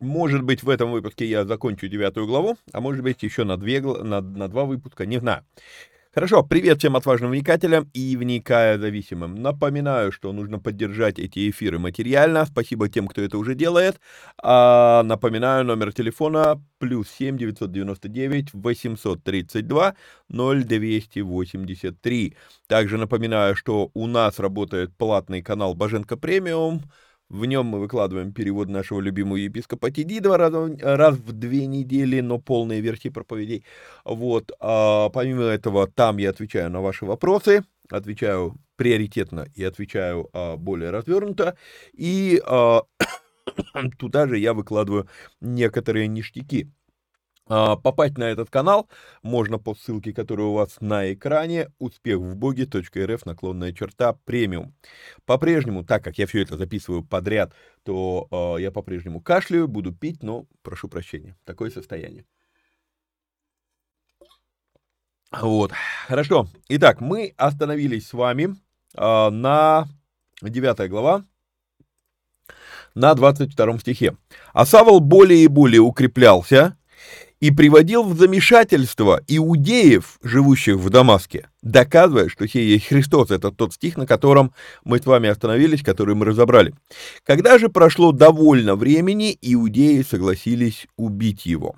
Может быть, в этом выпуске я закончу девятую главу, а может быть, еще на, две, на, на два выпуска, не знаю. Хорошо, привет всем отважным вникателям и вникая зависимым. Напоминаю, что нужно поддержать эти эфиры материально. Спасибо тем, кто это уже делает. А, напоминаю, номер телефона плюс 7 999 832 0283. Также напоминаю, что у нас работает платный канал Боженко Премиум. В нем мы выкладываем перевод нашего любимого епископа Тедидова раз, раз в две недели, но полные версии проповедей. Вот. А помимо этого, там я отвечаю на ваши вопросы, отвечаю приоритетно и отвечаю а, более развернуто. И а, туда же я выкладываю некоторые ништяки. А, попасть на этот канал можно по ссылке, которая у вас на экране, успех в боге.рф, наклонная черта, премиум. По-прежнему, так как я все это записываю подряд, то э, я по-прежнему кашляю, буду пить, но прошу прощения, такое состояние. Вот, хорошо. Итак, мы остановились с вами э, на 9 глава, на 22 стихе. А Савол более и более укреплялся, и приводил в замешательство иудеев, живущих в Дамаске, доказывая, что сей есть Христос. Это тот стих, на котором мы с вами остановились, который мы разобрали. Когда же прошло довольно времени, иудеи согласились убить его.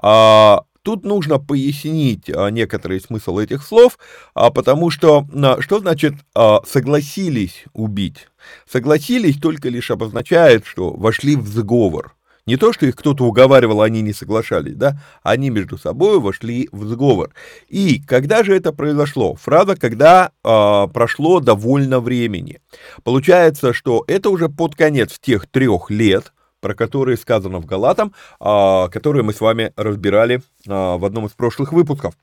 А, тут нужно пояснить а, некоторый смысл этих слов, а, потому что что значит а, согласились убить? Согласились только лишь обозначает, что вошли в сговор – Не то, что их кто-то уговаривал, они не соглашались, да, они между собой вошли в сговор. И когда же это произошло? Фраза, когда э, прошло довольно времени. Получается, что это уже под конец тех трех лет, про которые сказано в Галатам, э, которые мы с вами разбирали э, в одном из прошлых выпусков.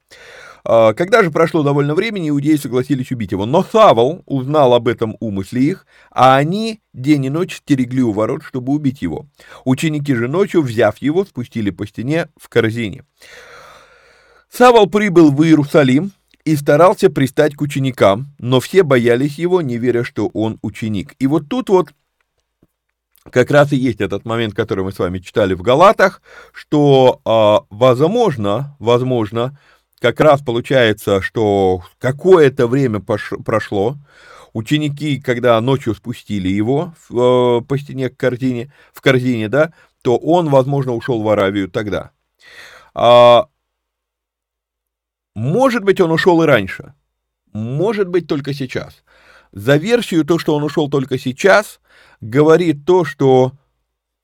А, когда же прошло довольно времени, иудеи согласились убить его. Но Савол узнал об этом умысле их, а они день и ночь стерегли у ворот, чтобы убить его. Ученики же ночью, взяв его, спустили по стене в корзине. Савол прибыл в Иерусалим и старался пристать к ученикам, но все боялись его, не веря, что он ученик. И вот тут вот как раз и есть этот момент, который мы с вами читали в Галатах, что, э, возможно, возможно, как раз получается, что какое-то время прошло, ученики, когда ночью спустили его э, по стене к корзине, в корзине, да, то он, возможно, ушел в Аравию тогда. А, может быть, он ушел и раньше. Может быть, только сейчас. За версию то, что он ушел только сейчас, говорит то, что,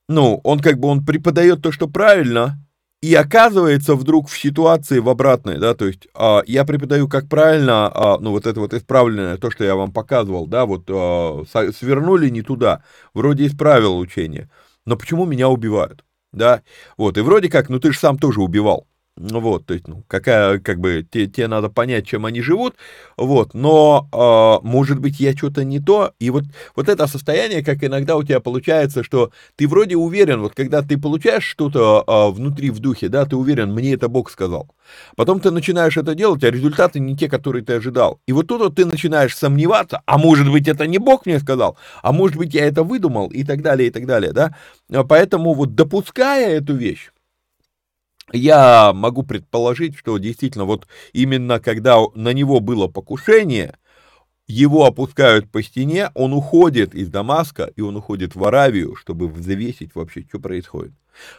ну, он как бы он преподает то, что правильно, и оказывается вдруг в ситуации в обратной, да, то есть а, я преподаю как правильно, а, ну вот это вот исправленное, то, что я вам показывал, да, вот а, свернули не туда, вроде исправил учение, но почему меня убивают, да, вот, и вроде как, ну ты же сам тоже убивал, вот, то есть, ну, какая, как бы, те, тебе надо понять, чем они живут, вот, но, э, может быть, я что-то не то, и вот, вот это состояние, как иногда у тебя получается, что ты вроде уверен, вот, когда ты получаешь что-то э, внутри в духе, да, ты уверен, мне это Бог сказал, потом ты начинаешь это делать, а результаты не те, которые ты ожидал, и вот тут вот ты начинаешь сомневаться, а может быть, это не Бог мне сказал, а может быть, я это выдумал, и так далее, и так далее, да, поэтому вот допуская эту вещь, я могу предположить, что действительно вот именно когда на него было покушение, его опускают по стене, он уходит из Дамаска, и он уходит в Аравию, чтобы взвесить вообще, что происходит.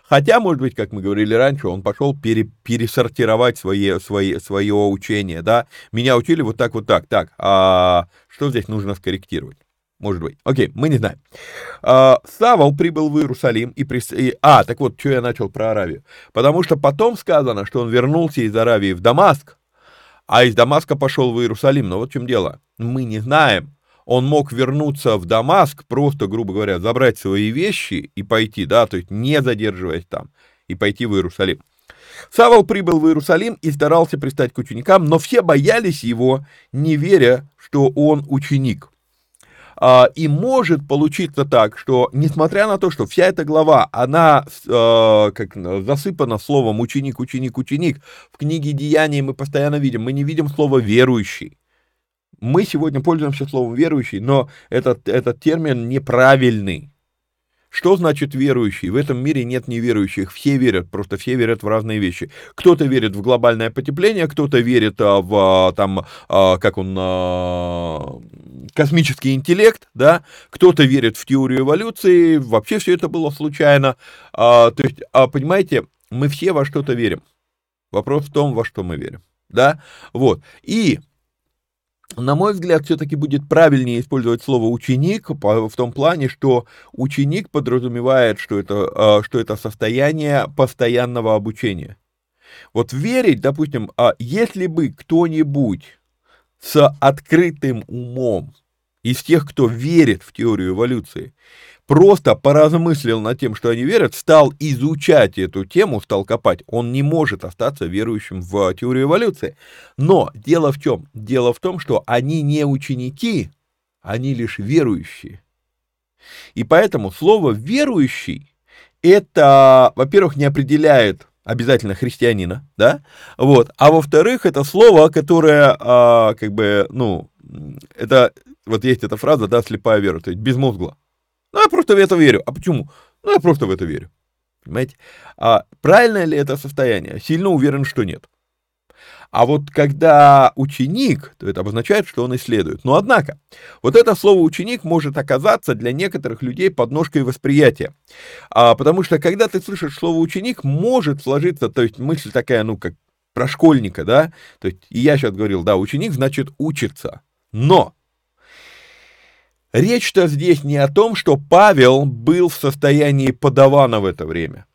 Хотя, может быть, как мы говорили раньше, он пошел пере, пересортировать свои, свои, свое учение, да. Меня учили вот так, вот так. Так, а что здесь нужно скорректировать? Может быть. Окей, мы не знаем. А, Савол прибыл в Иерусалим и, прис... А, так вот, что я начал про Аравию. Потому что потом сказано, что он вернулся из Аравии в Дамаск, а из Дамаска пошел в Иерусалим. Но вот в чем дело. Мы не знаем. Он мог вернуться в Дамаск, просто, грубо говоря, забрать свои вещи и пойти, да, то есть не задерживаясь там, и пойти в Иерусалим. Савол прибыл в Иерусалим и старался пристать к ученикам, но все боялись его, не веря, что он ученик. А, и может получиться так, что, несмотря на то, что вся эта глава, она а, как, засыпана словом ученик, ученик, ученик, в книге Деяний мы постоянно видим, мы не видим слово верующий. Мы сегодня пользуемся словом верующий, но этот, этот термин неправильный. Что значит верующий? В этом мире нет неверующих, все верят, просто все верят в разные вещи. Кто-то верит в глобальное потепление, кто-то верит а, в, а, там, а, как он, космический интеллект, да, кто-то верит в теорию эволюции, вообще все это было случайно. То есть, понимаете, мы все во что-то верим. Вопрос в том, во что мы верим, да, вот. И на мой взгляд, все-таки будет правильнее использовать слово ученик в том плане, что ученик подразумевает, что это, а, что это состояние постоянного обучения. Вот верить, допустим, а если бы кто-нибудь с открытым умом из тех, кто верит в теорию эволюции, просто поразмыслил над тем, что они верят, стал изучать эту тему, стал копать, он не может остаться верующим в теорию эволюции. Но дело в чем? Дело в том, что они не ученики, они лишь верующие. И поэтому слово «верующий» это, во-первых, не определяет обязательно христианина, да, вот, а во-вторых, это слово, которое, а, как бы, ну, это, вот есть эта фраза, да, слепая вера, то есть безмозгло, ну, я просто в это верю. А почему? Ну, я просто в это верю. Понимаете? А правильное ли это состояние? Сильно уверен, что нет. А вот когда ученик, то это обозначает, что он исследует. Но однако, вот это слово ученик может оказаться для некоторых людей подножкой восприятия. А, потому что когда ты слышишь слово ученик, может сложиться, то есть мысль такая, ну, как про школьника, да, то есть и я сейчас говорил, да, ученик значит учится. Но Речь-то здесь не о том, что Павел был в состоянии подавана в это время.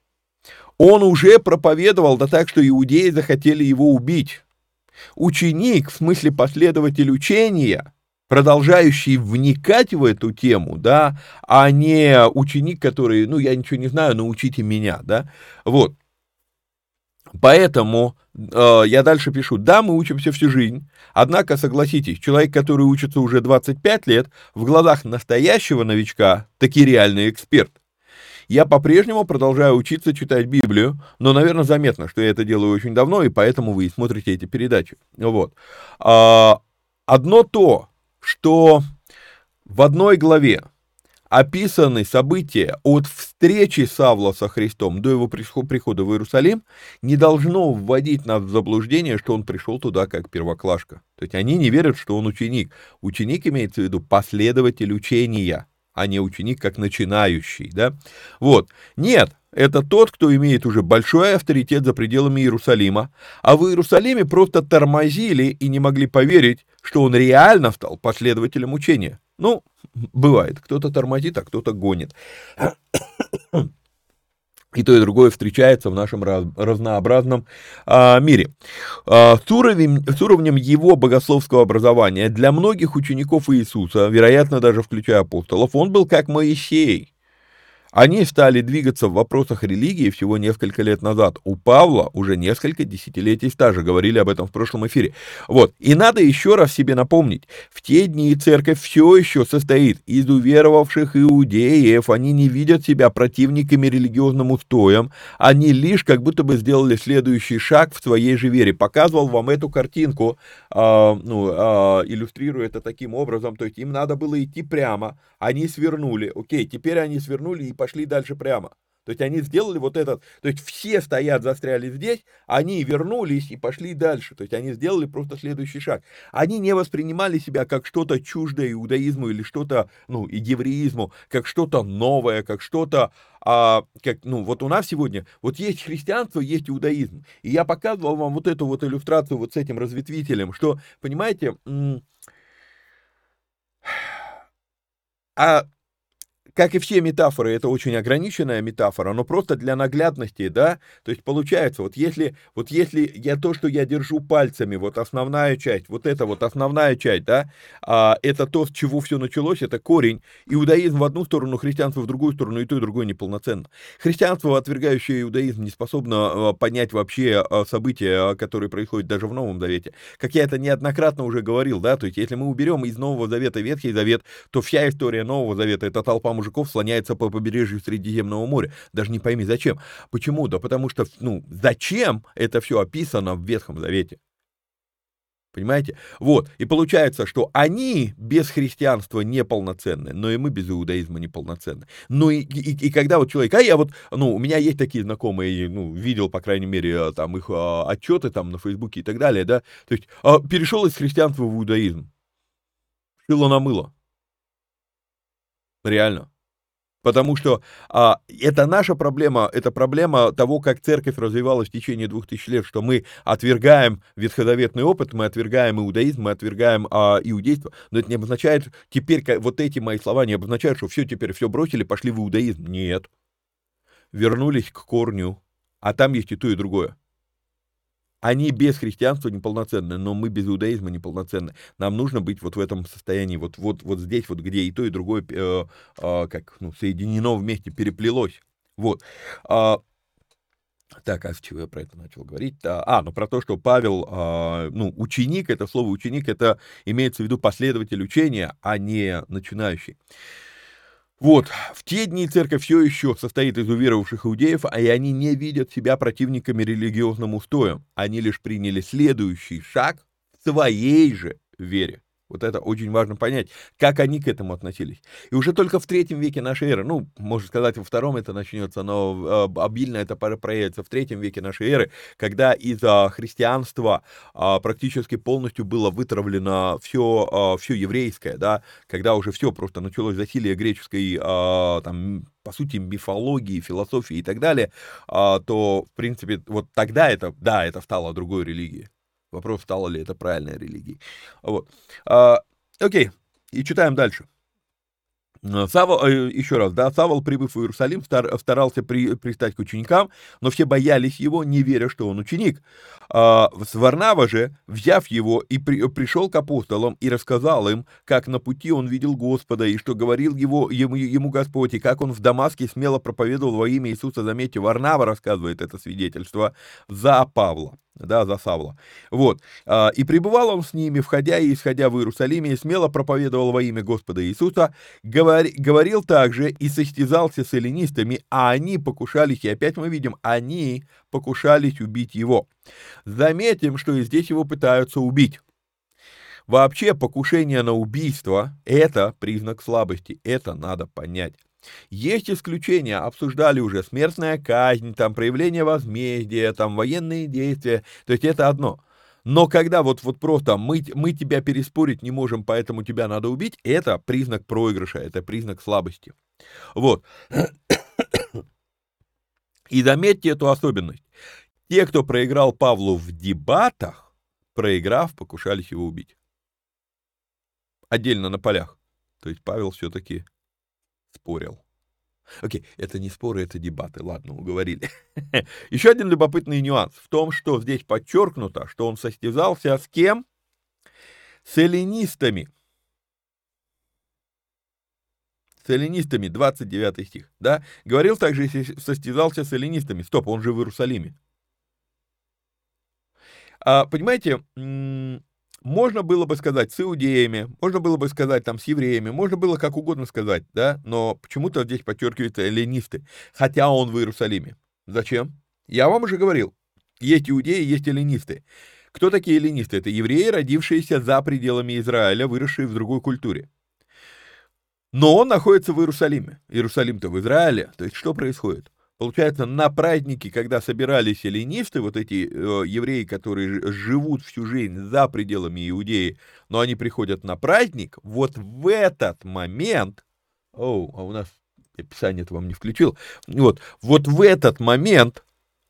Он уже проповедовал, да так, что иудеи захотели его убить. Ученик, в смысле последователь учения, продолжающий вникать в эту тему, да, а не ученик, который, ну, я ничего не знаю, научите меня, да, вот. Поэтому э, я дальше пишу, да, мы учимся всю жизнь, однако, согласитесь, человек, который учится уже 25 лет, в глазах настоящего новичка таки реальный эксперт. Я по-прежнему продолжаю учиться читать Библию, но, наверное, заметно, что я это делаю очень давно, и поэтому вы смотрите эти передачи. Вот. А, одно то, что в одной главе описаны события от встречи Савла со Христом до его прихода в Иерусалим, не должно вводить нас в заблуждение, что он пришел туда как первоклашка. То есть они не верят, что он ученик. Ученик имеется в виду последователь учения, а не ученик как начинающий. Да? Вот. Нет, это тот, кто имеет уже большой авторитет за пределами Иерусалима, а в Иерусалиме просто тормозили и не могли поверить, что он реально стал последователем учения. Ну, бывает, кто-то тормозит, а кто-то гонит. И то, и другое встречается в нашем раз, разнообразном а, мире. А, с, уровень, с уровнем его богословского образования для многих учеников Иисуса, вероятно, даже включая апостолов, он был как Моисей. Они стали двигаться в вопросах религии всего несколько лет назад. У Павла уже несколько десятилетий стажа, говорили об этом в прошлом эфире. Вот, и надо еще раз себе напомнить, в те дни церковь все еще состоит. Из уверовавших иудеев, они не видят себя противниками религиозным устоям, они лишь как будто бы сделали следующий шаг в своей же вере. Показывал вам эту картинку, э, ну, э, иллюстрирую это таким образом, то есть им надо было идти прямо, они свернули, окей, теперь они свернули и пошли дальше прямо. То есть они сделали вот этот, то есть все стоят, застряли здесь, они вернулись и пошли дальше. То есть они сделали просто следующий шаг. Они не воспринимали себя как что-то чуждое иудаизму или что-то, ну, и евреизму, как что-то новое, как что-то, а, как, ну, вот у нас сегодня, вот есть христианство, есть иудаизм. И я показывал вам вот эту вот иллюстрацию вот с этим разветвителем, что, понимаете, а как и все метафоры, это очень ограниченная метафора, но просто для наглядности, да, то есть получается, вот если, вот если я то, что я держу пальцами, вот основная часть, вот это вот основная часть, да, а, это то, с чего все началось, это корень, иудаизм в одну сторону, христианство в другую сторону, и то, и другое неполноценно. Христианство, отвергающее иудаизм, не способно а, понять вообще а, события, которые происходят даже в Новом Завете. Как я это неоднократно уже говорил, да, то есть если мы уберем из Нового Завета Ветхий Завет, то вся история Нового Завета — это толпа мужиков, мужиков слоняется по побережью Средиземного моря. Даже не пойми, зачем. Почему? Да потому что, ну, зачем это все описано в Ветхом Завете? Понимаете? Вот. И получается, что они без христианства неполноценны, но и мы без иудаизма неполноценны. Ну и, и, и когда вот человек, а я вот, ну, у меня есть такие знакомые, ну, видел, по крайней мере, там их а, отчеты там на Фейсбуке и так далее, да, то есть а, перешел из христианства в иудаизм. Шило на мыло. Реально. Потому что а, это наша проблема, это проблема того, как церковь развивалась в течение двух тысяч лет, что мы отвергаем ветхозаветный опыт, мы отвергаем иудаизм, мы отвергаем а, иудейство, но это не обозначает, теперь вот эти мои слова не обозначают, что все, теперь все бросили, пошли в иудаизм. Нет. Вернулись к корню, а там есть и то, и другое. Они без христианства неполноценны, но мы без иудаизма неполноценны. Нам нужно быть вот в этом состоянии, вот, вот, вот здесь, вот где и то, и другое э, э, как, ну, соединено вместе, переплелось. Вот. А, так, а с чего я про это начал говорить? А, ну про то, что Павел, а, ну, ученик, это слово ученик, это имеется в виду последователь учения, а не начинающий. Вот, в те дни церковь все еще состоит из уверовавших иудеев, а и они не видят себя противниками религиозным устоям. Они лишь приняли следующий шаг в своей же вере. Вот это очень важно понять, как они к этому относились. И уже только в третьем веке нашей эры, ну, можно сказать, во втором это начнется, но э, обильно это проявится в третьем веке нашей эры, когда из-за христианства а, практически полностью было вытравлено все, а, все еврейское, да, когда уже все просто началось засилие греческой, а, там, по сути, мифологии, философии и так далее, то, в принципе, вот тогда это, да, это стало другой религией. Вопрос, стало ли это правильной религией. Вот. А, окей, и читаем дальше. Савол, э, еще раз, да, Савол, прибыв в Иерусалим, стар, старался при, пристать к ученикам, но все боялись его, не веря, что он ученик. А, Варнава же, взяв его, и при, пришел к апостолам и рассказал им, как на пути он видел Господа, и что говорил его, ему, ему Господь, и как он в Дамаске смело проповедовал во имя Иисуса. Заметьте, Варнава рассказывает это свидетельство за Павла да, за Савла. Вот. А, «И пребывал он с ними, входя и исходя в Иерусалиме, и смело проповедовал во имя Господа Иисуса, говори, говорил также и состязался с эллинистами, а они покушались, и опять мы видим, они покушались убить его. Заметим, что и здесь его пытаются убить. Вообще, покушение на убийство – это признак слабости, это надо понять. Есть исключения, обсуждали уже смертная казнь, там проявление возмездия, там военные действия, то есть это одно. Но когда вот, вот просто мы, мы тебя переспорить не можем, поэтому тебя надо убить, это признак проигрыша, это признак слабости. Вот. И заметьте эту особенность. Те, кто проиграл Павлу в дебатах, проиграв, покушались его убить. Отдельно на полях. То есть Павел все-таки спорил. Окей, это не споры, это дебаты. Ладно, уговорили. Еще один любопытный нюанс в том, что здесь подчеркнуто, что он состязался с кем? С эллинистами. С эллинистами, 29 стих, да? Говорил также, состязался с эллинистами. Стоп, он же в Иерусалиме. А, понимаете, можно было бы сказать с иудеями, можно было бы сказать там с евреями, можно было как угодно сказать, да, но почему-то здесь подчеркиваются эллинисты, хотя он в Иерусалиме. Зачем? Я вам уже говорил, есть иудеи, есть эллинисты. Кто такие эллинисты? Это евреи, родившиеся за пределами Израиля, выросшие в другой культуре. Но он находится в Иерусалиме. Иерусалим-то в Израиле. То есть что происходит? Получается, на праздники, когда собирались эллинисты, вот эти э, евреи, которые живут всю жизнь за пределами Иудеи, но они приходят на праздник, вот в этот момент, о, а у нас описание это вам не включил, вот, вот в этот момент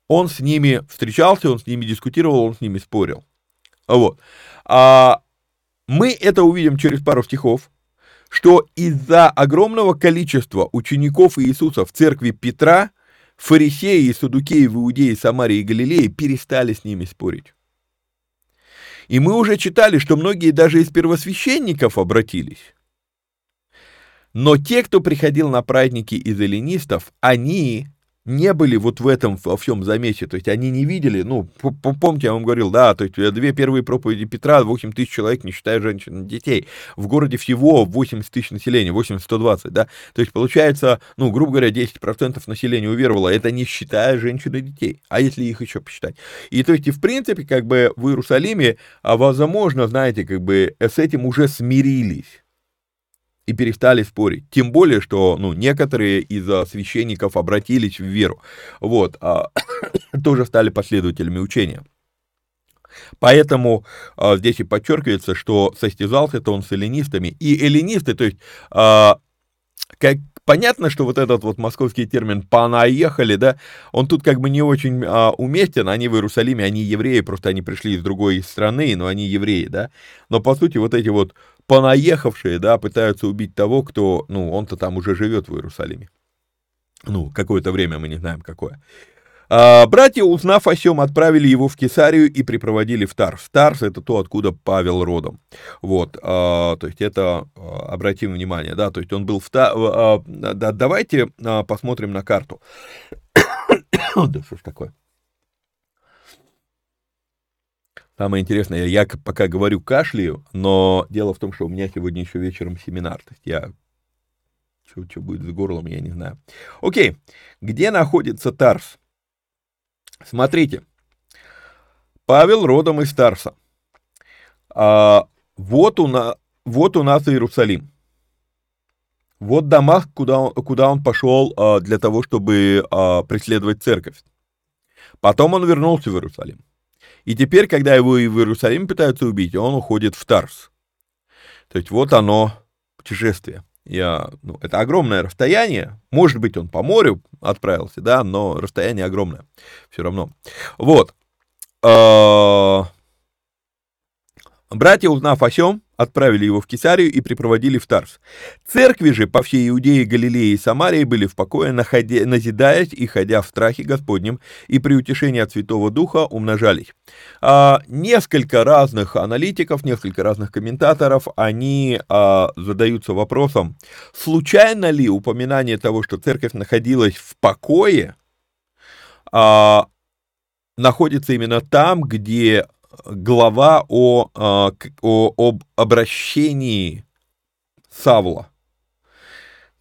он с ними встречался, он с ними дискутировал, он с ними спорил. Вот. А мы это увидим через пару стихов, что из-за огромного количества учеников Иисуса в церкви Петра Фарисеи и садукеи в Иудее, Самарии и Галилее перестали с ними спорить. И мы уже читали, что многие даже из первосвященников обратились. Но те, кто приходил на праздники из эллинистов, они не были вот в этом во всем замесе, то есть они не видели, ну, помните, я вам говорил, да, то есть э, две первые проповеди Петра, 8 тысяч человек, не считая женщин и детей, в городе всего 80 тысяч населения, 80-120, да, то есть получается, ну, грубо говоря, 10% населения уверовало, это не считая женщин и детей, а если их еще посчитать. И то есть, и в принципе, как бы в Иерусалиме, а возможно, знаете, как бы с этим уже смирились, и перестали спорить. Тем более, что ну, некоторые из священников обратились в веру. Вот, а, тоже стали последователями учения. Поэтому а, здесь и подчеркивается, что состязался-то он с эллинистами. И эллинисты, то есть, а, как, понятно, что вот этот вот московский термин «понаехали», да, он тут как бы не очень а, уместен, они в Иерусалиме, они евреи, просто они пришли из другой страны, но они евреи, да, но по сути вот эти вот понаехавшие, да, пытаются убить того, кто, ну, он-то там уже живет в Иерусалиме. Ну, какое-то время, мы не знаем какое. А, братья, узнав о сем, отправили его в Кесарию и припроводили в Тарс. Тарс — это то, откуда Павел родом. Вот, а, то есть это, а, обратим внимание, да, то есть он был в Тарс. А, да, давайте а, посмотрим на карту. да что ж такое? Самое интересное, я пока говорю кашляю, но дело в том, что у меня сегодня еще вечером семинар. То есть я... Что, что будет с горлом, я не знаю. Окей, где находится Тарс? Смотрите. Павел родом из Тарса. А, вот, у на, вот у нас Иерусалим. Вот Дамаск, куда он, куда он пошел а, для того, чтобы а, преследовать церковь. Потом он вернулся в Иерусалим. И теперь, когда его и в Иерусалим пытаются убить, он уходит в Тарс. То есть вот оно, путешествие. Я, ну, это огромное расстояние. Может быть, он по морю отправился, да, но расстояние огромное. Все равно. Вот. А, братья, узнав о сем, отправили его в Кесарию и припроводили в Тарс. Церкви же по всей Иудее, Галилее и Самарии были в покое, находя, назидаясь и ходя в страхе Господнем, и при утешении от Святого Духа умножались. А, несколько разных аналитиков, несколько разных комментаторов, они а, задаются вопросом, случайно ли упоминание того, что церковь находилась в покое, а, находится именно там, где глава о, а, о, об обращении Савла.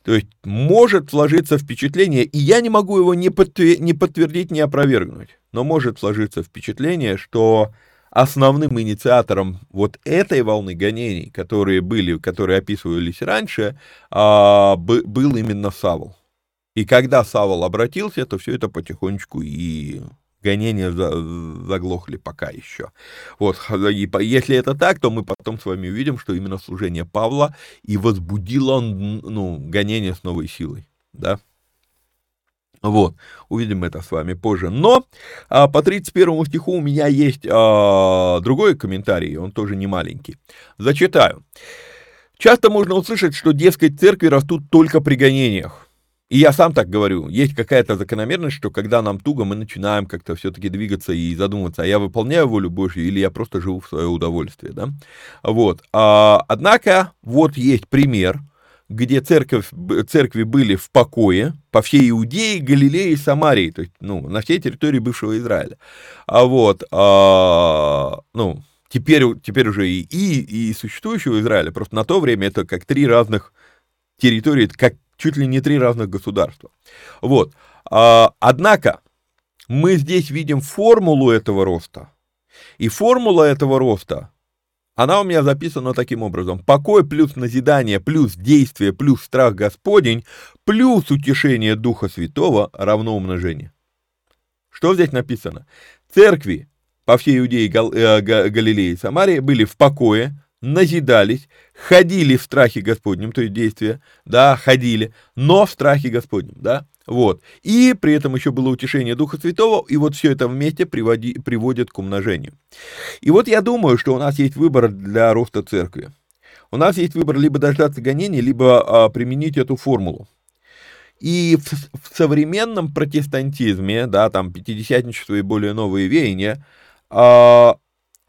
То есть может сложиться впечатление, и я не могу его ни, подтвер- ни подтвердить, ни опровергнуть, но может сложиться впечатление, что основным инициатором вот этой волны гонений, которые были, которые описывались раньше, а, был именно Савл. И когда Савл обратился, то все это потихонечку и гонения заглохли пока еще. Вот, и если это так, то мы потом с вами увидим, что именно служение Павла и возбудило ну, гонение с новой силой, да. Вот, увидим это с вами позже. Но а, по 31 стиху у меня есть а, другой комментарий, он тоже не маленький. Зачитаю. Часто можно услышать, что, дескать, церкви растут только при гонениях. И я сам так говорю, есть какая-то закономерность, что когда нам туго, мы начинаем как-то все-таки двигаться и задумываться, а я выполняю волю Божью или я просто живу в свое удовольствие, да? Вот. А, однако, вот есть пример, где церковь, церкви были в покое по всей Иудее, Галилее и Самарии, то есть, ну, на всей территории бывшего Израиля. А вот, а, ну, теперь, теперь уже и, и, и существующего Израиля, просто на то время это как три разных территории, как чуть ли не три разных государства. Вот. А, однако, мы здесь видим формулу этого роста. И формула этого роста, она у меня записана таким образом. Покой плюс назидание, плюс действие, плюс страх Господень, плюс утешение Духа Святого равно умножение. Что здесь написано? Церкви по всей Иудее, Гал, э, Галилее и Самарии были в покое, назидались, ходили в страхе Господнем, то есть действия, да, ходили, но в страхе Господнем, да, вот. И при этом еще было утешение Духа Святого, и вот все это вместе приводи, приводит к умножению. И вот я думаю, что у нас есть выбор для роста церкви. У нас есть выбор либо дождаться гонений, либо а, применить эту формулу. И в, в современном протестантизме, да, там, пятидесятничество и более новые веяния, а,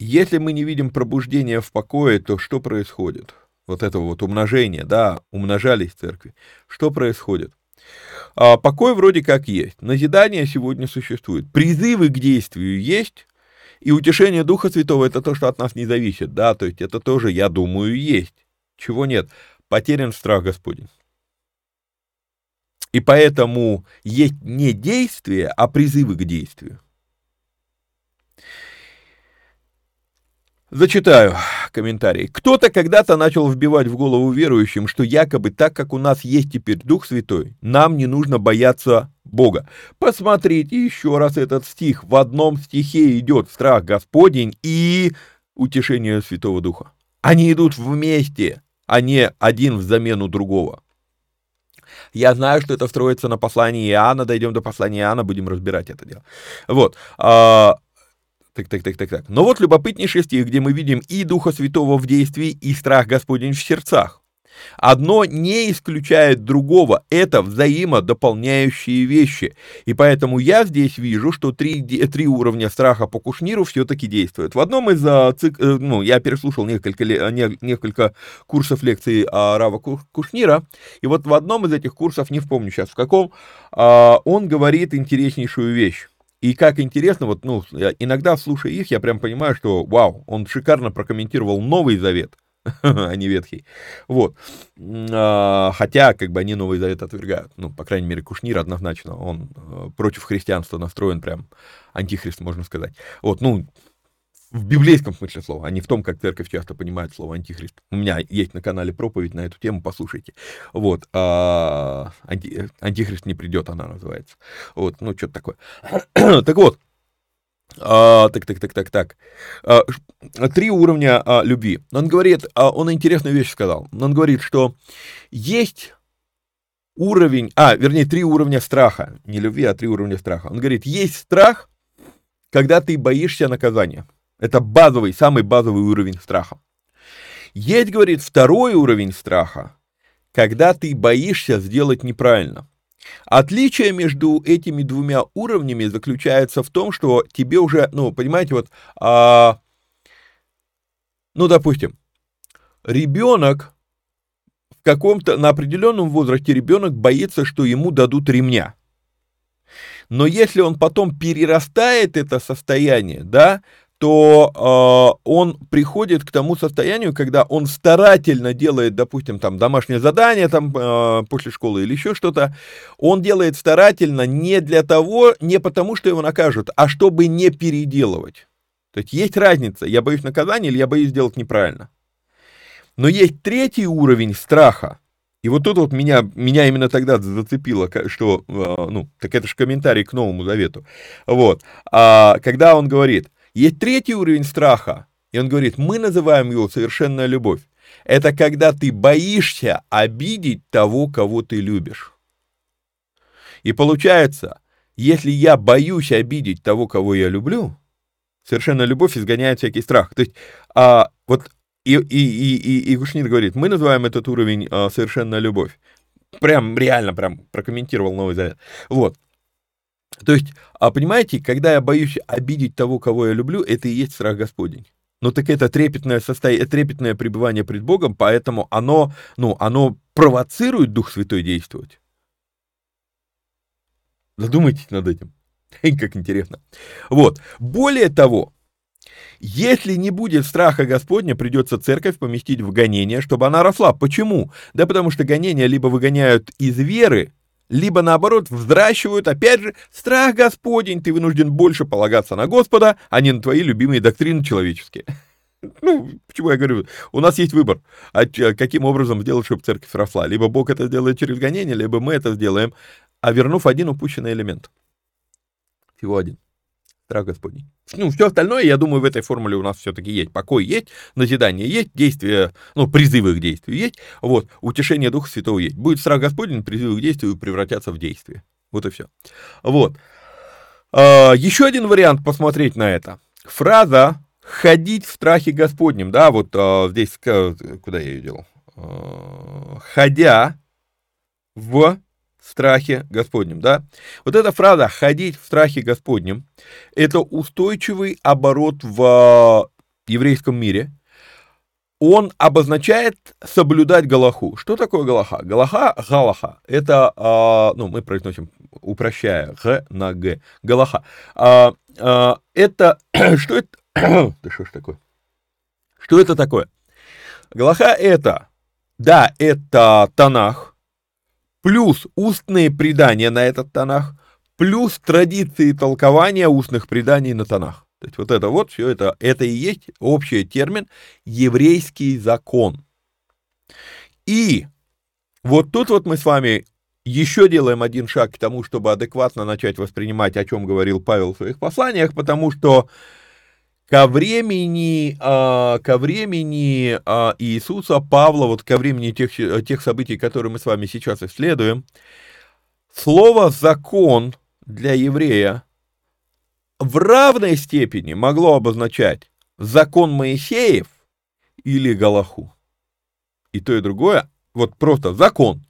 если мы не видим пробуждения в покое, то что происходит? Вот это вот умножение, да, умножались церкви. Что происходит? А, покой вроде как есть, назидание сегодня существует, призывы к действию есть, и утешение Духа Святого это то, что от нас не зависит, да, то есть это тоже, я думаю, есть. Чего нет? Потерян страх Господень. И поэтому есть не действие, а призывы к действию. Зачитаю комментарий. Кто-то когда-то начал вбивать в голову верующим, что якобы так, как у нас есть теперь Дух Святой, нам не нужно бояться Бога. Посмотрите еще раз этот стих. В одном стихе идет страх Господень и утешение Святого Духа. Они идут вместе, а не один в замену другого. Я знаю, что это строится на послании Иоанна, дойдем до послания Иоанна, будем разбирать это дело. Вот. Так, так, так, так, так. Но вот любопытнейший стих, где мы видим и Духа Святого в действии, и страх Господень в сердцах. Одно не исключает другого, это взаимодополняющие вещи. И поэтому я здесь вижу, что три, три уровня страха по Кушниру все-таки действуют. В одном из, а, цик, э, ну, я переслушал несколько, несколько курсов лекций Рава Кушнира, и вот в одном из этих курсов, не вспомню сейчас в каком, а, он говорит интереснейшую вещь. И как интересно, вот, ну, иногда, слушая их, я прям понимаю, что, вау, он шикарно прокомментировал Новый Завет, а не Ветхий. Вот. А, хотя, как бы, они Новый Завет отвергают. Ну, по крайней мере, Кушнир однозначно, он э, против христианства настроен прям антихрист, можно сказать. Вот, ну, в библейском смысле слова, а не в том, как церковь часто понимает слово антихрист. У меня есть на канале проповедь на эту тему, послушайте. Вот, а, анти, антихрист не придет, она называется. Вот, ну, что-то такое. так вот, а, так, так, так, так, так. А, три уровня а, любви. Он говорит, а, он интересную вещь сказал. Он говорит, что есть уровень, а, вернее, три уровня страха. Не любви, а три уровня страха. Он говорит, есть страх, когда ты боишься наказания. Это базовый, самый базовый уровень страха. Есть, говорит, второй уровень страха, когда ты боишься сделать неправильно. Отличие между этими двумя уровнями заключается в том, что тебе уже, ну, понимаете, вот, а, ну, допустим, ребенок в каком-то, на определенном возрасте ребенок боится, что ему дадут ремня. Но если он потом перерастает это состояние, да, то э, он приходит к тому состоянию, когда он старательно делает, допустим, там домашнее задание там э, после школы или еще что-то, он делает старательно не для того, не потому, что его накажут, а чтобы не переделывать. То есть есть разница, я боюсь наказания или я боюсь сделать неправильно. Но есть третий уровень страха, и вот тут вот меня, меня именно тогда зацепило, что, э, ну, так это же комментарий к Новому Завету, вот, а, когда он говорит – есть третий уровень страха, и он говорит, мы называем его совершенная любовь. Это когда ты боишься обидеть того, кого ты любишь. И получается, если я боюсь обидеть того, кого я люблю, совершенная любовь изгоняет всякий страх. То есть, а, вот и, и, и, и, и Кушнир говорит, мы называем этот уровень а, совершенная любовь. Прям реально прям прокомментировал Новый Завет. Вот. То есть, а понимаете, когда я боюсь обидеть того, кого я люблю, это и есть страх Господень. Ну так это трепетное, состояние, трепетное пребывание пред Богом, поэтому оно, ну, оно провоцирует Дух Святой действовать. Задумайтесь над этим. Как интересно. Вот. Более того, если не будет страха Господня, придется церковь поместить в гонение, чтобы она росла. Почему? Да потому что гонения либо выгоняют из веры, либо наоборот взращивают, опять же, страх Господень, ты вынужден больше полагаться на Господа, а не на твои любимые доктрины человеческие. Ну, почему я говорю, у нас есть выбор, а каким образом сделать, чтобы церковь росла. Либо Бог это сделает через гонение, либо мы это сделаем, а вернув один упущенный элемент. Всего один страх Господний. Ну, все остальное, я думаю, в этой формуле у нас все-таки есть. Покой есть, назидание есть, действие, ну, призывы к действию есть, вот, утешение Духа Святого есть. Будет страх Господень, призывы к действию превратятся в действие. Вот и все. Вот. А, еще один вариант посмотреть на это. Фраза «ходить в страхе Господнем», да, вот а, здесь, куда я ее делал? А, «Ходя в страхе Господнем, да? Вот эта фраза «ходить в страхе Господнем» — это устойчивый оборот в еврейском мире. Он обозначает соблюдать Галаху. Что такое Галаха? Галаха, Галаха, это, а, ну, мы произносим, упрощая, Г на Г, Галаха. А, а, это, что это, да что ж такое? Что это такое? Галаха это, да, это Танах, плюс устные предания на этот тонах, плюс традиции толкования устных преданий на тонах. То есть вот это вот все это, это и есть общий термин еврейский закон. И вот тут вот мы с вами еще делаем один шаг к тому, чтобы адекватно начать воспринимать, о чем говорил Павел в своих посланиях, потому что ко времени, а, ко времени а, Иисуса, Павла, вот ко времени тех, тех событий, которые мы с вами сейчас исследуем, слово «закон» для еврея в равной степени могло обозначать закон Моисеев или Галаху. И то, и другое, вот просто закон,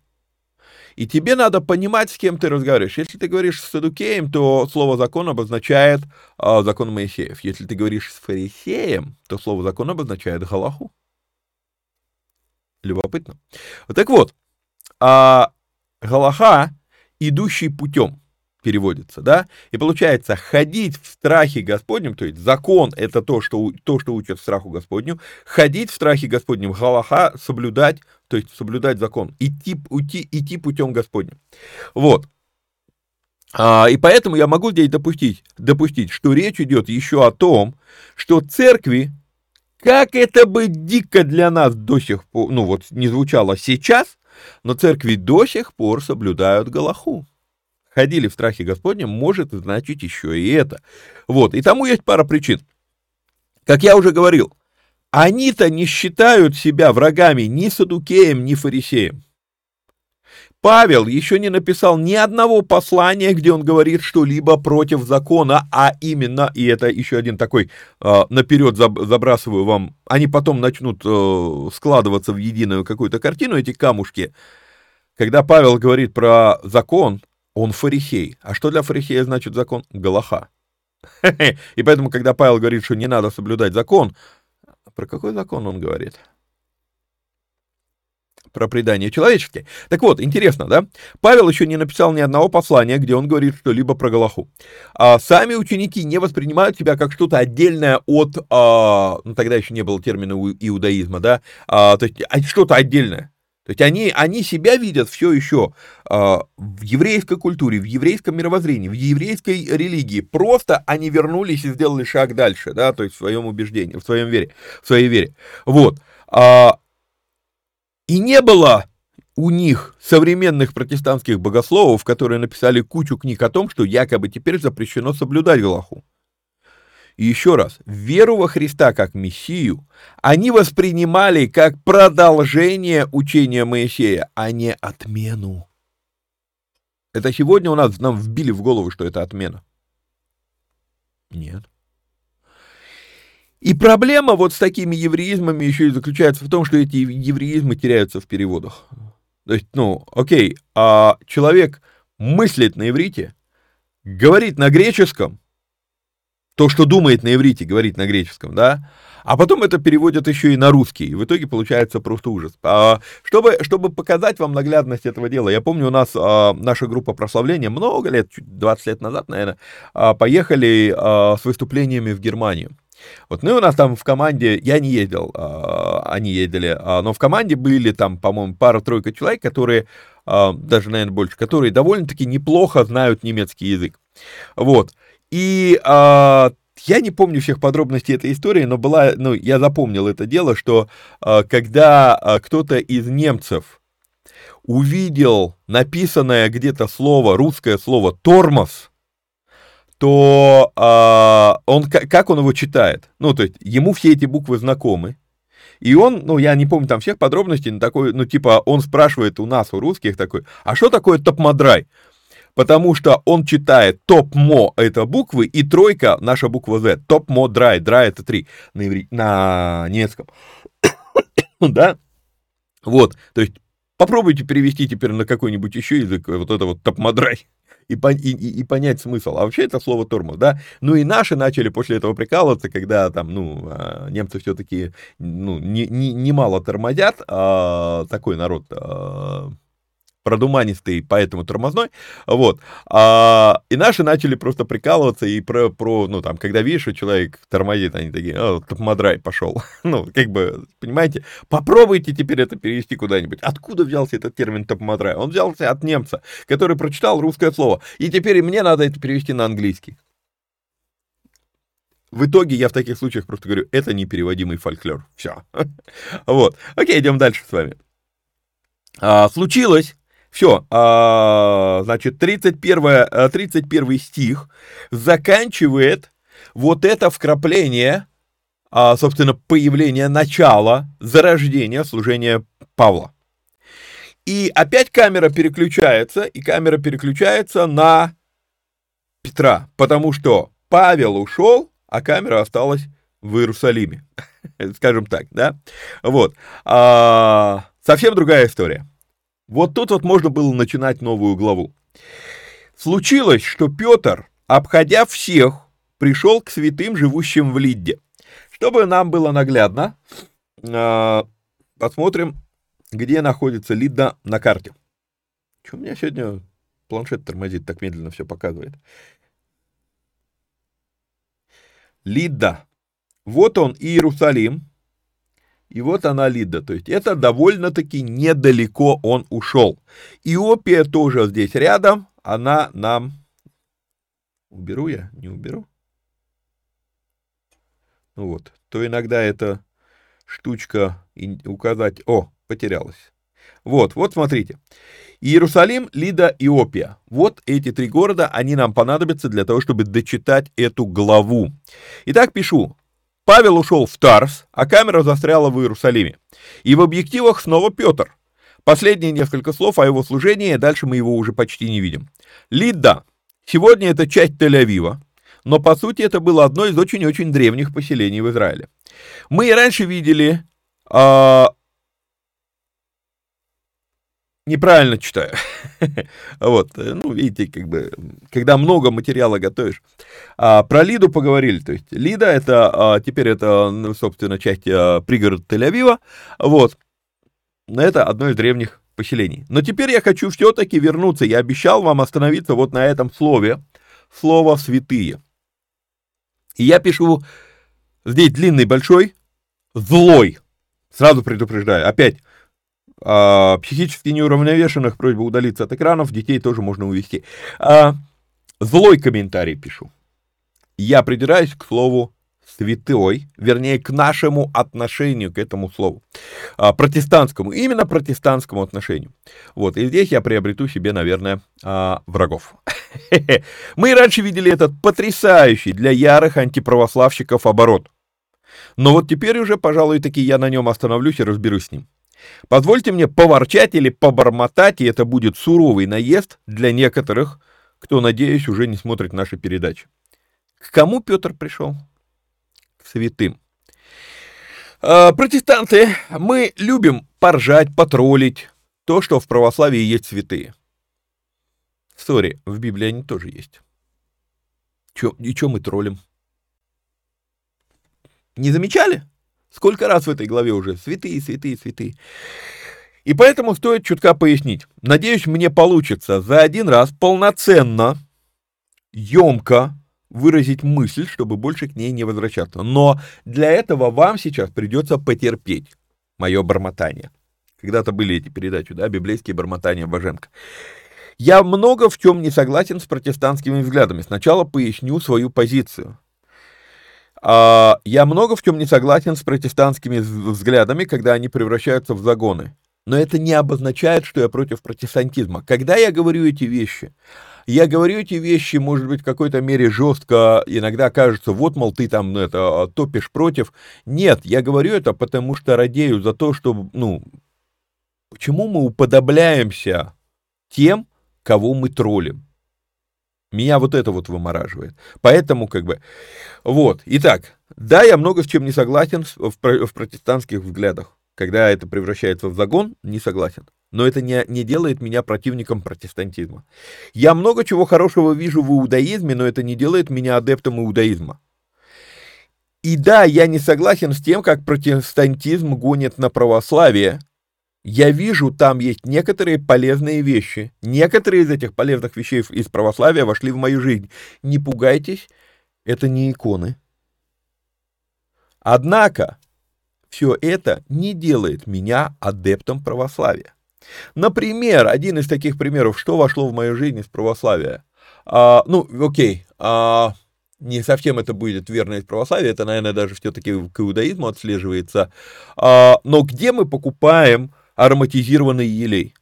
и тебе надо понимать, с кем ты разговариваешь. Если ты говоришь с Садукеем, то слово закон обозначает а, закон Моисеев. Если ты говоришь с фарисеем, то слово закон обозначает Галаху. Любопытно. Так вот, а, Галаха, идущий путем переводится, да, и получается ходить в страхе Господнем, то есть закон это то, что, то, что учат страху Господню, ходить в страхе Господнем, галаха, соблюдать, то есть соблюдать закон, идти, уйти, идти путем Господним. Вот. А, и поэтому я могу здесь допустить, допустить, что речь идет еще о том, что церкви, как это бы дико для нас до сих пор, ну вот не звучало сейчас, но церкви до сих пор соблюдают Галаху ходили в страхе Господнем, может значить еще и это. Вот, и тому есть пара причин. Как я уже говорил, они-то не считают себя врагами ни Садукеем, ни Фарисеем. Павел еще не написал ни одного послания, где он говорит что-либо против закона, а именно, и это еще один такой, э, наперед забрасываю вам, они потом начнут э, складываться в единую какую-то картину, эти камушки. Когда Павел говорит про закон, он фарисей. А что для фарисея значит закон? Галаха. И поэтому, когда Павел говорит, что не надо соблюдать закон, про какой закон он говорит? про предание человеческое. Так вот, интересно, да? Павел еще не написал ни одного послания, где он говорит что-либо про Галаху. А сами ученики не воспринимают себя как что-то отдельное от, а, ну тогда еще не было термина иудаизма, да, а, то есть а, что-то отдельное. То есть они, они себя видят все еще а, в еврейской культуре, в еврейском мировоззрении, в еврейской религии. Просто они вернулись и сделали шаг дальше, да, то есть в своем убеждении, в своем вере, в своей вере. Вот. А, и не было у них современных протестантских богословов, которые написали кучу книг о том, что якобы теперь запрещено соблюдать Галаху. Еще раз, веру во Христа как Мессию они воспринимали как продолжение учения Моисея, а не отмену. Это сегодня у нас нам вбили в голову, что это отмена. Нет. И проблема вот с такими евреизмами еще и заключается в том, что эти евреизмы теряются в переводах. То есть, ну, окей, а человек мыслит на иврите, говорит на греческом, то, что думает на иврите, говорит на греческом, да, а потом это переводят еще и на русский, и в итоге получается просто ужас. А, чтобы, чтобы показать вам наглядность этого дела, я помню, у нас а, наша группа прославления много лет, чуть 20 лет назад, наверное, а, поехали с выступлениями в Германию. Вот, ну и у нас там в команде, я не ездил, они ездили, но в команде были там, по-моему, пара-тройка человек, которые, даже, наверное, больше, которые довольно-таки неплохо знают немецкий язык. Вот. И а, я не помню всех подробностей этой истории, но была, ну, я запомнил это дело, что а, когда а, кто-то из немцев увидел написанное где-то слово, русское слово «тормоз», то а, он, как он его читает? Ну, то есть, ему все эти буквы знакомы, и он, ну, я не помню там всех подробностей, но такой, ну, типа, он спрашивает у нас, у русских такой, а что такое топмадрай? Потому что он читает топ-мо это буквы, и тройка наша буква Z. Топ-мо драй, драй это три на, иври... на немецком. да? Вот, то есть попробуйте перевести теперь на какой-нибудь еще язык вот это вот топмадрай и, и, и, понять смысл. А вообще это слово тормоз, да? Ну и наши начали после этого прикалываться, когда там, ну, а, немцы все-таки, ну, не, не, немало тормозят, а, такой народ а, продуманистый, поэтому тормозной, вот, а, и наши начали просто прикалываться и про, про, ну, там, когда видишь, что человек тормозит, они такие, о, топмодрай пошел, ну, как бы, понимаете, попробуйте теперь это перевести куда-нибудь, откуда взялся этот термин топмодрай, он взялся от немца, который прочитал русское слово, и теперь мне надо это перевести на английский. В итоге я в таких случаях просто говорю, это непереводимый фольклор. Все. Вот. Окей, идем дальше с вами. А, случилось, все, а, значит, 31, 31 э, стих заканчивает вот это вкрапление, а, собственно, появление начала, зарождения служения Павла. И опять камера переключается, и камера переключается на Петра, потому что Павел ушел, а камера осталась в Иерусалиме, скажем так, да? Вот. А, совсем другая история. Вот тут вот можно было начинать новую главу. Случилось, что Петр, обходя всех, пришел к святым, живущим в Лидде. Чтобы нам было наглядно, а, посмотрим, где находится Лидда на карте. Что у меня сегодня планшет тормозит, так медленно все показывает. Лидда. Вот он, Иерусалим. И вот она Лида. То есть это довольно-таки недалеко он ушел. Иопия тоже здесь рядом. Она нам... Уберу я? Не уберу? Ну вот. То иногда эта штучка указать... О, потерялась. Вот, вот смотрите. Иерусалим, Лида, Иопия. Вот эти три города, они нам понадобятся для того, чтобы дочитать эту главу. Итак, пишу. Павел ушел в Тарс, а камера застряла в Иерусалиме. И в объективах снова Петр. Последние несколько слов о его служении, дальше мы его уже почти не видим. Лидда. Сегодня это часть Тель-Авива, но по сути это было одно из очень-очень древних поселений в Израиле. Мы и раньше видели э, неправильно читаю. вот, э, ну, видите, как бы, когда много материала готовишь. А, про Лиду поговорили, то есть Лида это, а, теперь это, собственно, часть а, пригород Тель-Авива, вот, это одно из древних поселений. Но теперь я хочу все-таки вернуться, я обещал вам остановиться вот на этом слове, слово «святые». И я пишу здесь длинный, большой, злой, сразу предупреждаю, опять, а, психически неуравновешенных просьба удалиться от экранов, детей тоже можно увести. А, злой комментарий пишу. Я придираюсь к слову святой, вернее, к нашему отношению к этому слову, а, протестантскому, именно протестантскому отношению. Вот, и здесь я приобрету себе, наверное, а, врагов. Мы раньше видели этот потрясающий для ярых антиправославщиков оборот. Но вот теперь уже, пожалуй, таки я на нем остановлюсь и разберусь с ним. Позвольте мне поворчать или побормотать, и это будет суровый наезд для некоторых, кто, надеюсь, уже не смотрит наши передачи. К кому Петр пришел? К святым. А, протестанты, мы любим поржать, потроллить то, что в православии есть святые. Сори, в Библии они тоже есть. Чё, и что мы троллим? Не замечали? Сколько раз в этой главе уже? Святые, святые, святые. И поэтому стоит чутка пояснить. Надеюсь, мне получится за один раз полноценно, емко выразить мысль, чтобы больше к ней не возвращаться. Но для этого вам сейчас придется потерпеть мое бормотание. Когда-то были эти передачи, да, библейские бормотания Боженко. Я много в чем не согласен с протестантскими взглядами. Сначала поясню свою позицию. А, я много в чем не согласен с протестантскими взглядами, когда они превращаются в загоны. Но это не обозначает, что я против протестантизма. Когда я говорю эти вещи, я говорю эти вещи, может быть, в какой-то мере жестко, иногда кажется, вот, мол, ты там это, топишь против. Нет, я говорю это, потому что радею за то, что, ну, почему мы уподобляемся тем, кого мы троллим. Меня вот это вот вымораживает. Поэтому как бы... Вот. Итак, да, я много с чем не согласен в, в протестантских взглядах. Когда это превращается в загон, не согласен. Но это не, не делает меня противником протестантизма. Я много чего хорошего вижу в иудаизме, но это не делает меня адептом иудаизма. И да, я не согласен с тем, как протестантизм гонит на православие, я вижу, там есть некоторые полезные вещи. Некоторые из этих полезных вещей из православия вошли в мою жизнь. Не пугайтесь, это не иконы. Однако, все это не делает меня адептом православия. Например, один из таких примеров, что вошло в мою жизнь из православия. А, ну, окей, а, не совсем это будет верно из православия, это, наверное, даже все-таки к иудаизму отслеживается. А, но где мы покупаем ароматизированный елей.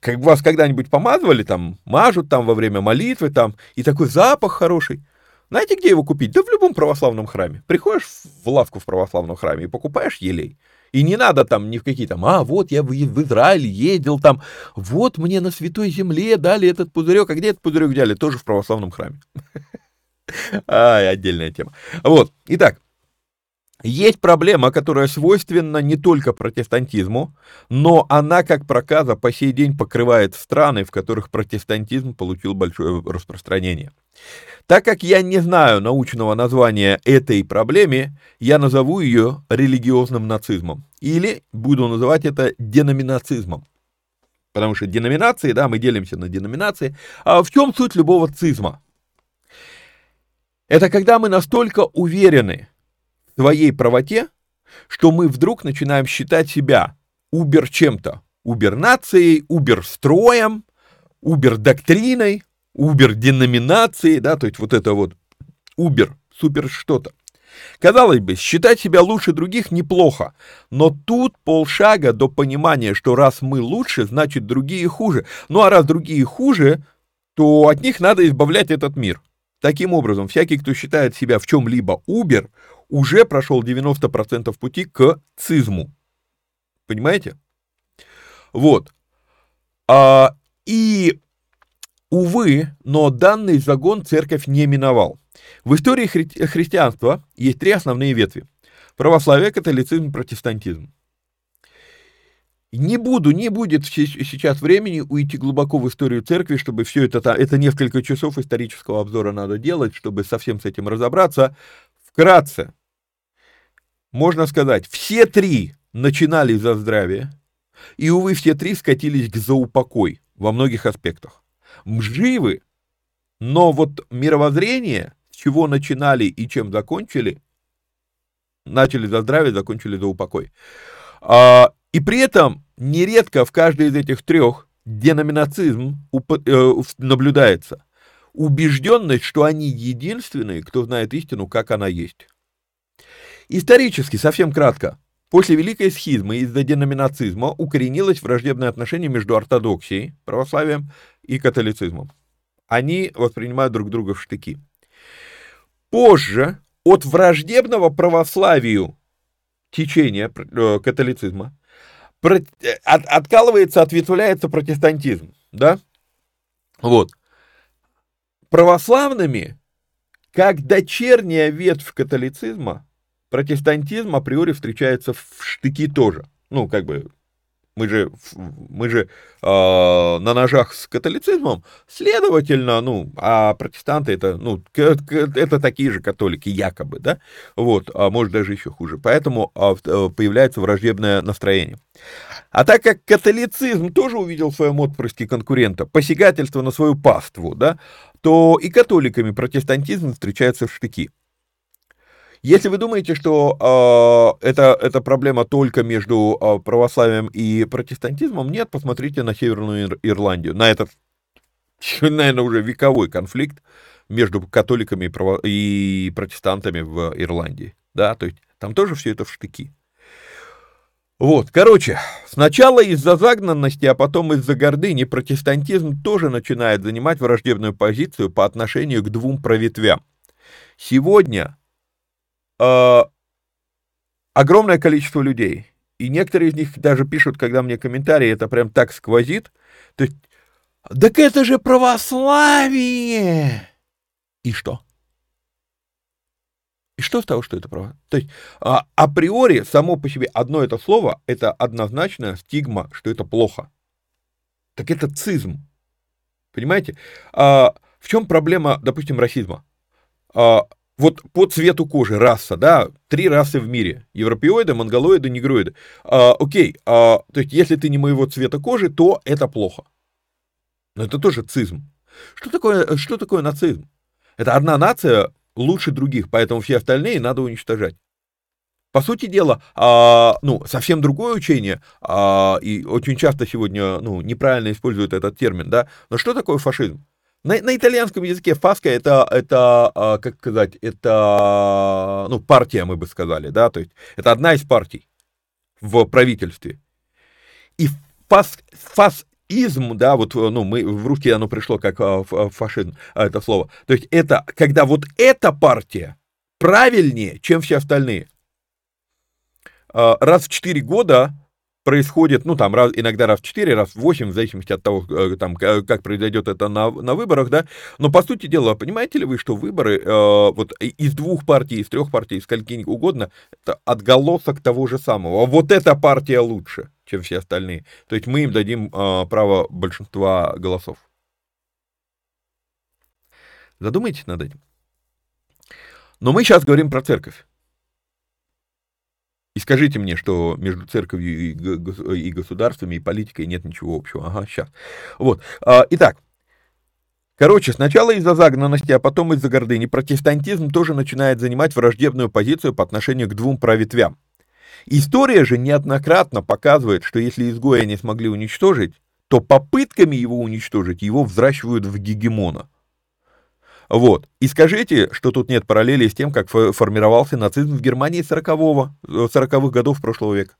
Как вас когда-нибудь помазывали, там, мажут там во время молитвы, там, и такой запах хороший. Знаете, где его купить? Да в любом православном храме. Приходишь в лавку в православном храме и покупаешь елей. И не надо там ни в какие там, а вот я в, Израиль ездил там, вот мне на Святой Земле дали этот пузырек, а где этот пузырек взяли? Тоже в православном храме. Ай, отдельная тема. Вот, итак, есть проблема, которая свойственна не только протестантизму, но она, как проказа, по сей день покрывает страны, в которых протестантизм получил большое распространение. Так как я не знаю научного названия этой проблеме, я назову ее религиозным нацизмом. Или буду называть это деноминацизмом. Потому что деноминации, да, мы делимся на деноминации. А в чем суть любого цизма? Это когда мы настолько уверены, своей правоте, что мы вдруг начинаем считать себя убер чем-то, убер-нацией, убер-строем, убер-доктриной, убер-деноминацией, да, то есть вот это вот убер, супер что-то. Казалось бы, считать себя лучше других неплохо, но тут полшага до понимания, что раз мы лучше, значит другие хуже. Ну а раз другие хуже, то от них надо избавлять этот мир. Таким образом, всякий, кто считает себя в чем-либо убер, уже прошел 90% пути к цизму. Понимаете? Вот. А, и, увы, но данный загон церковь не миновал. В истории хри- христианства есть три основные ветви. Православие, католицизм, протестантизм. Не буду, не будет сейчас времени уйти глубоко в историю церкви, чтобы все это, это несколько часов исторического обзора надо делать, чтобы совсем с этим разобраться. Вкратце, можно сказать, все три начинали за здравие, и, увы, все три скатились к заупокой во многих аспектах. Живы, но вот мировоззрение, с чего начинали и чем закончили, начали за здравие, закончили за упокой. А, и при этом нередко в каждой из этих трех деноминацизм э, наблюдается. Убежденность, что они единственные, кто знает истину, как она есть. Исторически, совсем кратко, после Великой Схизмы из-за деноминацизма укоренилось враждебное отношение между ортодоксией, православием и католицизмом. Они воспринимают друг друга в штыки. Позже от враждебного православию течения э, католицизма от, откалывается, ответвляется протестантизм, да? Вот. Православными, как дочерняя ветвь католицизма, протестантизм априори встречается в штыки тоже. Ну, как бы мы же, мы же э, на ножах с католицизмом, следовательно, ну, а протестанты это, ну, это такие же католики, якобы, да, вот, а может даже еще хуже. Поэтому а, э, появляется враждебное настроение. А так как католицизм тоже увидел в своем отпрыске конкурента, посягательство на свою паству, да, то и католиками протестантизм встречается в штыки. Если вы думаете, что э, это, это проблема только между э, православием и протестантизмом, нет, посмотрите на Северную Ирландию, на этот, наверное, уже вековой конфликт между католиками и, право, и протестантами в Ирландии. Да, то есть там тоже все это в штыки. Вот, короче, сначала из-за загнанности, а потом из-за гордыни протестантизм тоже начинает занимать враждебную позицию по отношению к двум проветвям. Сегодня э, огромное количество людей. И некоторые из них даже пишут, когда мне комментарии, это прям так сквозит. То есть, так это же православие! И что? И что с того, что это право? То есть а, априори само по себе одно это слово, это однозначная стигма, что это плохо. Так это цизм. Понимаете? А, в чем проблема, допустим, расизма? А, вот по цвету кожи раса, да, три расы в мире. Европеоиды, монголоиды, негроиды. А, окей, а, то есть если ты не моего цвета кожи, то это плохо. Но это тоже цизм. Что такое, что такое нацизм? Это одна нация лучше других, поэтому все остальные надо уничтожать. По сути дела, а, ну, совсем другое учение, а, и очень часто сегодня, ну, неправильно используют этот термин, да, но что такое фашизм? На, на итальянском языке фаска это, это, а, как сказать, это, ну, партия, мы бы сказали, да, то есть это одна из партий в правительстве. И фас, фасизм, да, вот, ну, мы, в русский оно пришло как а, фашизм, а, это слово. То есть это, когда вот эта партия правильнее, чем все остальные. Раз в четыре года происходит, ну, там, раз, иногда раз в 4, раз в 8, в зависимости от того, э, там, как произойдет это на, на выборах, да, но, по сути дела, понимаете ли вы, что выборы э, вот из двух партий, из трех партий, из скольки угодно, это отголосок того же самого. А вот эта партия лучше, чем все остальные. То есть мы им дадим э, право большинства голосов. Задумайтесь над этим. Но мы сейчас говорим про церковь. И скажите мне, что между церковью и государствами, и политикой нет ничего общего. Ага, сейчас. Вот. А, итак, Короче, сначала из-за загнанности, а потом из-за гордыни протестантизм тоже начинает занимать враждебную позицию по отношению к двум правитвям. История же неоднократно показывает, что если изгоя не смогли уничтожить, то попытками его уничтожить его взращивают в гегемона. Вот. И скажите, что тут нет параллели с тем, как формировался нацизм в Германии 40-го, 40-х э, годов прошлого века.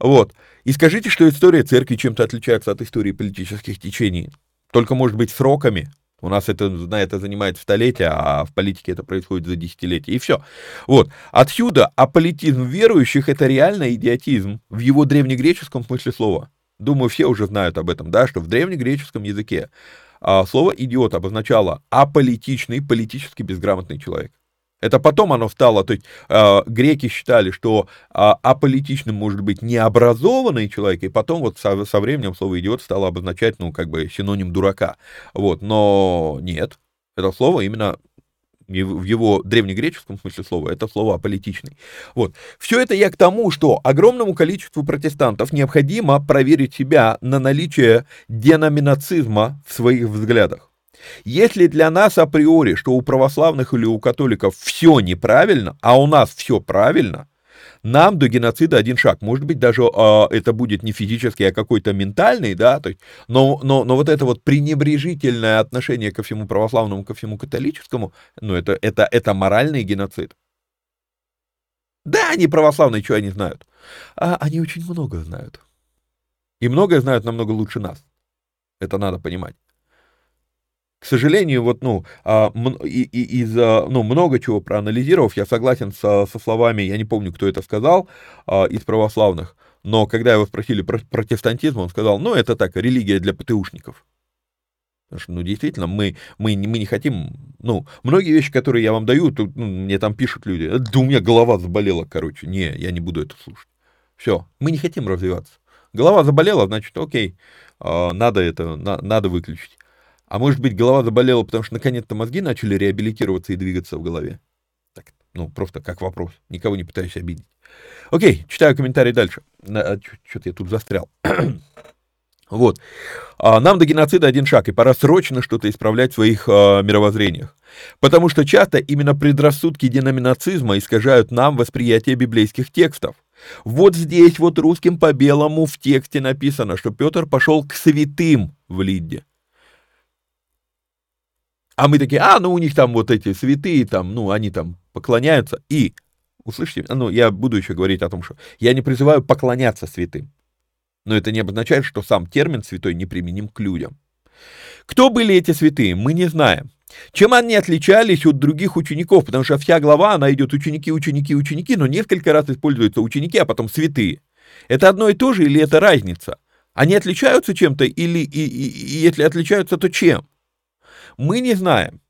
Вот. И скажите, что история церкви чем-то отличается от истории политических течений. Только, может быть, сроками. У нас это, на это занимает столетия, а в политике это происходит за десятилетия. И все. Вот. Отсюда аполитизм верующих — это реально идиотизм в его древнегреческом смысле слова. Думаю, все уже знают об этом, да, что в древнегреческом языке слово «идиот» обозначало аполитичный, политически безграмотный человек. Это потом оно стало, то есть э, греки считали, что э, аполитичным может быть необразованный человек, и потом вот со, со временем слово идиот стало обозначать, ну, как бы синоним дурака. Вот, но нет, это слово именно в его древнегреческом смысле слова, это слово аполитичный. Вот. Все это я к тому, что огромному количеству протестантов необходимо проверить себя на наличие деноминацизма в своих взглядах. Если для нас априори, что у православных или у католиков все неправильно, а у нас все правильно, нам до геноцида один шаг. Может быть, даже э, это будет не физический, а какой-то ментальный, да, то есть, но, но, но вот это вот пренебрежительное отношение ко всему православному, ко всему католическому, ну, это, это, это моральный геноцид. Да, они православные, что они знают? А они очень много знают. И многое знают намного лучше нас. Это надо понимать к сожалению, вот, ну, а, из, ну, много чего проанализировав, я согласен со, со словами, я не помню, кто это сказал, а, из православных, но когда его спросили про протестантизм, он сказал, ну, это так, религия для ПТУшников. Потому что, ну, действительно, мы, мы, мы не хотим, ну, многие вещи, которые я вам даю, тут, ну, мне там пишут люди, да у меня голова заболела, короче, не, я не буду это слушать. Все, мы не хотим развиваться. Голова заболела, значит, окей, а, надо это, на, надо выключить. А может быть, голова заболела, потому что наконец-то мозги начали реабилитироваться и двигаться в голове? Так, ну, просто как вопрос. Никого не пытаюсь обидеть. Окей, читаю комментарий дальше. А, Что-то я тут застрял. Вот. А, нам до геноцида один шаг, и пора срочно что-то исправлять в своих э, мировоззрениях. Потому что часто именно предрассудки деноминацизма искажают нам восприятие библейских текстов. Вот здесь вот русским по белому в тексте написано, что Петр пошел к святым в Лидде. А мы такие, а, ну у них там вот эти святые, там, ну, они там поклоняются. И, услышите, ну, я буду еще говорить о том, что я не призываю поклоняться святым. Но это не обозначает, что сам термин святой неприменим к людям. Кто были эти святые, мы не знаем. Чем они отличались от других учеников? Потому что вся глава, она идет ученики, ученики, ученики, но несколько раз используются ученики, а потом святые. Это одно и то же или это разница? Они отличаются чем-то или и, и, и если отличаются, то чем? Мы не знаем.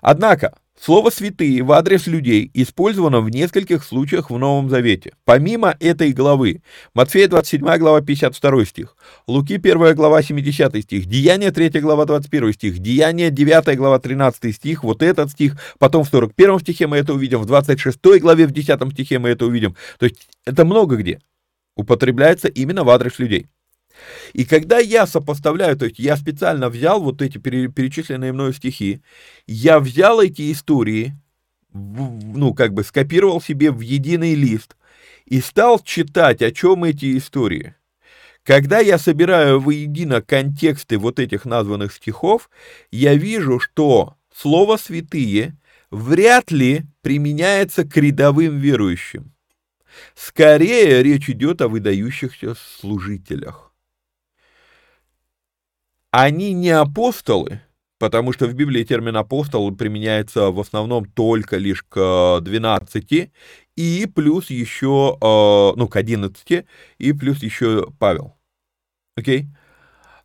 Однако, слово «святые» в адрес людей использовано в нескольких случаях в Новом Завете. Помимо этой главы, Матфея 27 глава 52 стих, Луки 1 глава 70 стих, Деяния 3 глава 21 стих, Деяния 9 глава 13 стих, вот этот стих, потом в 41 стихе мы это увидим, в 26 главе в 10 стихе мы это увидим. То есть это много где употребляется именно в адрес людей. И когда я сопоставляю, то есть я специально взял вот эти перечисленные мною стихи, я взял эти истории, ну, как бы скопировал себе в единый лист и стал читать, о чем эти истории. Когда я собираю воедино контексты вот этих названных стихов, я вижу, что слово «святые» вряд ли применяется к рядовым верующим. Скорее речь идет о выдающихся служителях они не апостолы, потому что в Библии термин апостол применяется в основном только лишь к 12, и плюс еще, э, ну, к 11, и плюс еще Павел. Окей?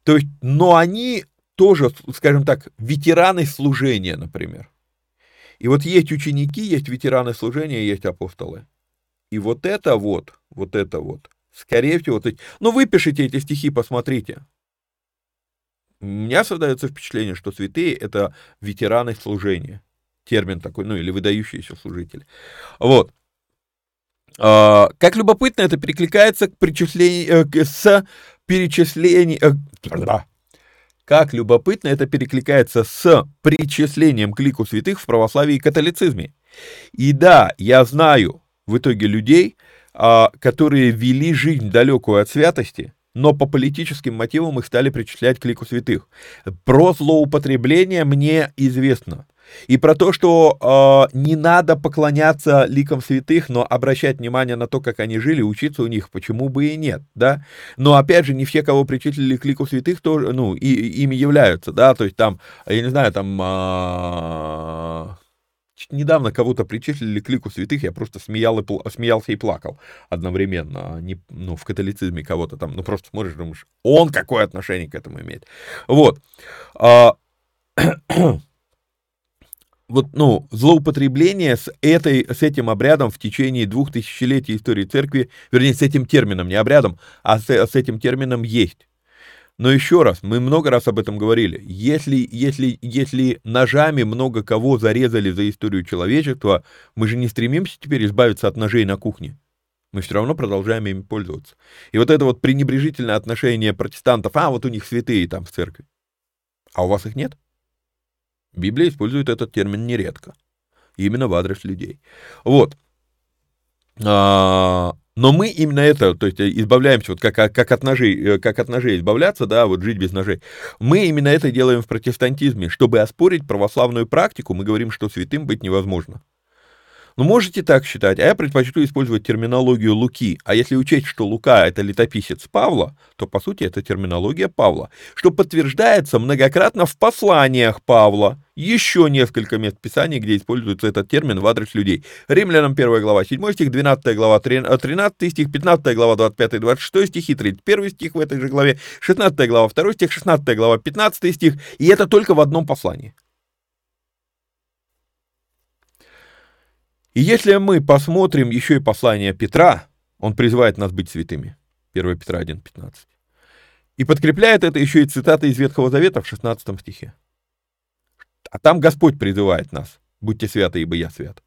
То есть, но они тоже, скажем так, ветераны служения, например. И вот есть ученики, есть ветераны служения, есть апостолы. И вот это вот, вот это вот, скорее всего, то есть, ну, выпишите эти стихи, посмотрите у меня создается впечатление, что святые — это ветераны служения. Термин такой, ну или выдающиеся служители. Вот. А, как любопытно, это перекликается к причислению, э, с перечислением... Э, как любопытно, это перекликается с причислением к лику святых в православии и католицизме. И да, я знаю в итоге людей, а, которые вели жизнь далекую от святости, но по политическим мотивам их стали причислять к лику святых. Про злоупотребление мне известно. И про то, что э, не надо поклоняться ликам святых, но обращать внимание на то, как они жили, учиться у них, почему бы и нет, да. Но опять же, не все, кого причислили к лику святых, тоже, ну, и, ими являются, да, то есть там, я не знаю, там... Э, недавно кого-то причислили к лику святых, я просто смеял и пл- смеялся и плакал одновременно. А не, ну, в католицизме кого-то там, ну, просто смотришь, думаешь, он какое отношение к этому имеет. Вот. А, вот, ну, злоупотребление с, этой, с этим обрядом в течение двух тысячелетий истории церкви, вернее, с этим термином, не обрядом, а с, с этим термином есть. Но еще раз, мы много раз об этом говорили, если, если, если ножами много кого зарезали за историю человечества, мы же не стремимся теперь избавиться от ножей на кухне. Мы все равно продолжаем ими пользоваться. И вот это вот пренебрежительное отношение протестантов, а вот у них святые там в церкви, а у вас их нет? Библия использует этот термин нередко. Именно в адрес людей. Вот. А, но мы именно это, то есть избавляемся, вот как, как, от ножей, э, как от ножей избавляться, да, вот жить без ножей. Мы именно это делаем в протестантизме. Чтобы оспорить православную практику, мы говорим, что святым быть невозможно. Ну, можете так считать, а я предпочту использовать терминологию Луки. А если учесть, что Лука — это летописец Павла, то, по сути, это терминология Павла, что подтверждается многократно в посланиях Павла. Еще несколько мест Писания, где используется этот термин в адрес людей. Римлянам 1 глава 7 стих, 12 глава 13 стих, 15 глава 25-26 стихи, 31 стих в этой же главе, 16 глава 2 стих, 16 глава 15 стих. И это только в одном послании. И если мы посмотрим еще и послание Петра, он призывает нас быть святыми. 1 Петра 1.15. И подкрепляет это еще и цитата из Ветхого Завета в 16 стихе. А там Господь призывает нас. Будьте святы, ибо я свят.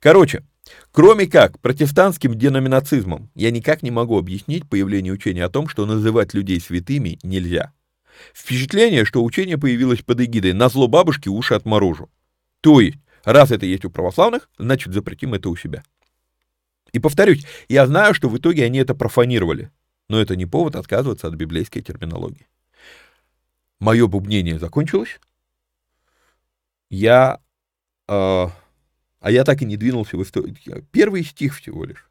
Короче, кроме как протестантским деноминацизмом, я никак не могу объяснить появление учения о том, что называть людей святыми нельзя. Впечатление, что учение появилось под эгидой «на зло бабушки уши отморожу». То есть, Раз это есть у православных, значит запретим это у себя. И повторюсь, я знаю, что в итоге они это профанировали, но это не повод отказываться от библейской терминологии. Мое бубнение закончилось. Я... Э, а я так и не двинулся в историю. Первый стих всего лишь.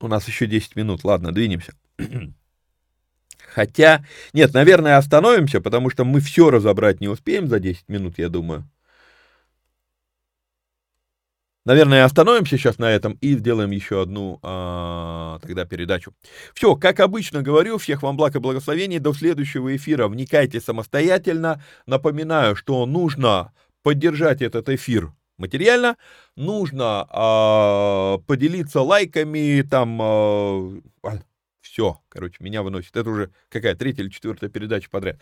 У нас еще 10 минут. Ладно, двинемся. Хотя, нет, наверное, остановимся, потому что мы все разобрать не успеем за 10 минут, я думаю. Наверное, остановимся сейчас на этом и сделаем еще одну а, тогда передачу. Все, как обычно говорю, всех вам благ и благословений. До следующего эфира вникайте самостоятельно. Напоминаю, что нужно поддержать этот эфир материально, нужно а, поделиться лайками, там, а, все, короче, меня выносит. Это уже какая третья или четвертая передача подряд.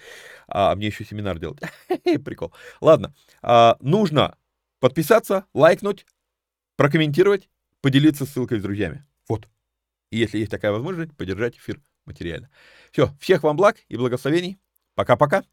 А мне еще семинар делать. Прикол. Ладно, а, нужно подписаться, лайкнуть, прокомментировать, поделиться ссылкой с друзьями. Вот. И если есть такая возможность, поддержать эфир материально. Все, всех вам благ и благословений. Пока-пока.